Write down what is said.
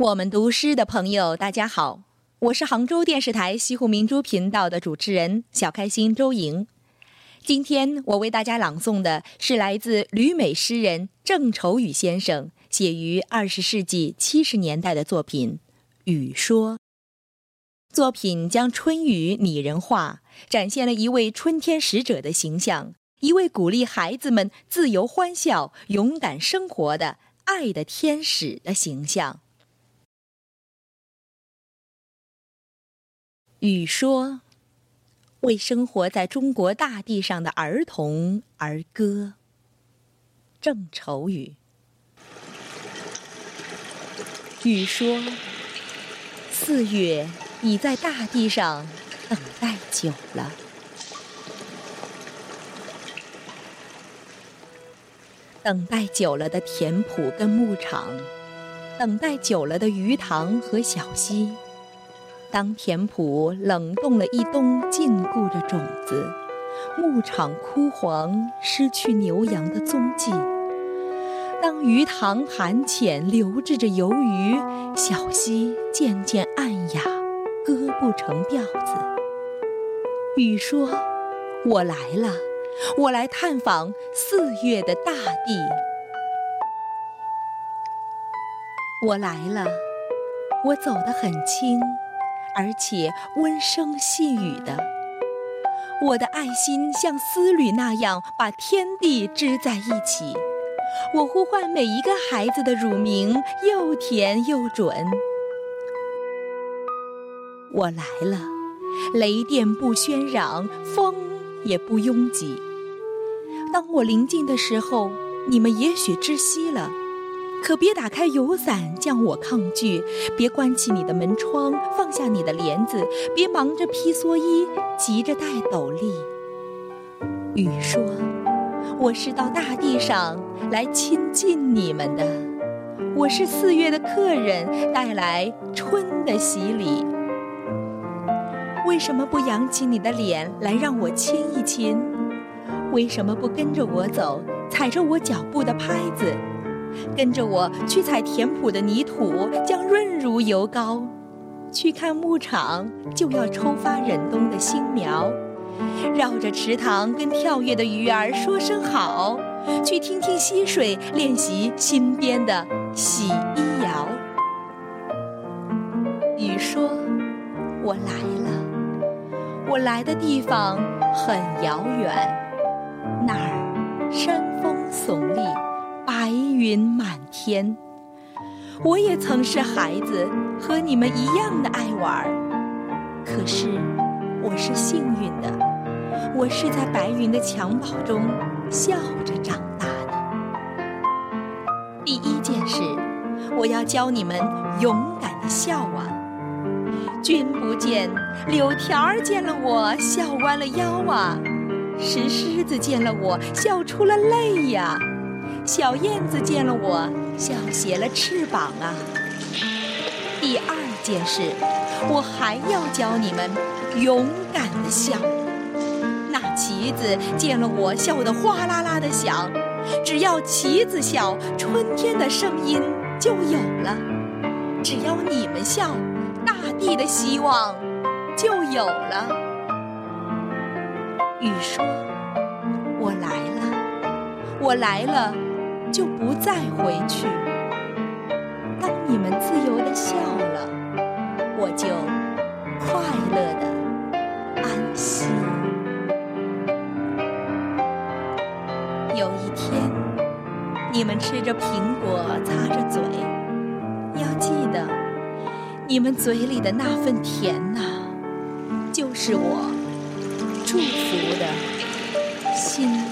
我们读诗的朋友，大家好，我是杭州电视台西湖明珠频道的主持人小开心周莹。今天我为大家朗诵的是来自旅美诗人郑愁予先生写于二十世纪七十年代的作品《雨说》。作品将春雨拟人化，展现了一位春天使者的形象，一位鼓励孩子们自由欢笑、勇敢生活的爱的天使的形象。雨说：“为生活在中国大地上的儿童而歌。”郑愁予。雨说：“四月已在大地上等待久了，等待久了的田圃跟牧场，等待久了的鱼塘和小溪。”当田圃冷冻了一冬，禁锢着种子；牧场枯黄，失去牛羊的踪迹；当鱼塘寒浅，流滞着游鱼；小溪渐渐暗哑，歌不成调子。雨说：“我来了，我来探访四月的大地。我来了，我走得很轻。”而且温声细语的，我的爱心像丝缕那样把天地织在一起。我呼唤每一个孩子的乳名，又甜又准。我来了，雷电不喧嚷，风也不拥挤。当我临近的时候，你们也许窒息了。可别打开油伞将我抗拒，别关起你的门窗，放下你的帘子，别忙着披蓑衣，急着戴斗笠。雨说：“我是到大地上来亲近你们的，我是四月的客人，带来春的洗礼。为什么不扬起你的脸来让我亲一亲？为什么不跟着我走，踩着我脚步的拍子？”跟着我去踩田圃的泥土，将润如油膏；去看牧场，就要抽发忍冬的新苗；绕着池塘跟跳跃的鱼儿说声好；去听听溪水练习新编的洗衣谣。雨说：“我来了，我来的地方很遥远，那儿山峰耸立。”白云满天，我也曾是孩子，和你们一样的爱玩。可是我是幸运的，我是在白云的襁褓中笑着长大的。第一件事，我要教你们勇敢的笑啊！君不见，柳条儿见了我笑弯了腰啊；石狮子见了我笑出了泪呀。小燕子见了我，笑斜了翅膀啊。第二件事，我还要教你们勇敢的笑。那旗子见了我，笑得哗啦啦的响。只要旗子笑，春天的声音就有了。只要你们笑，大地的希望就有了。雨说：“我来了，我来了。”就不再回去。当你们自由的笑了，我就快乐的安息。有一天，你们吃着苹果，擦着嘴，要记得，你们嘴里的那份甜呐，就是我祝福的心。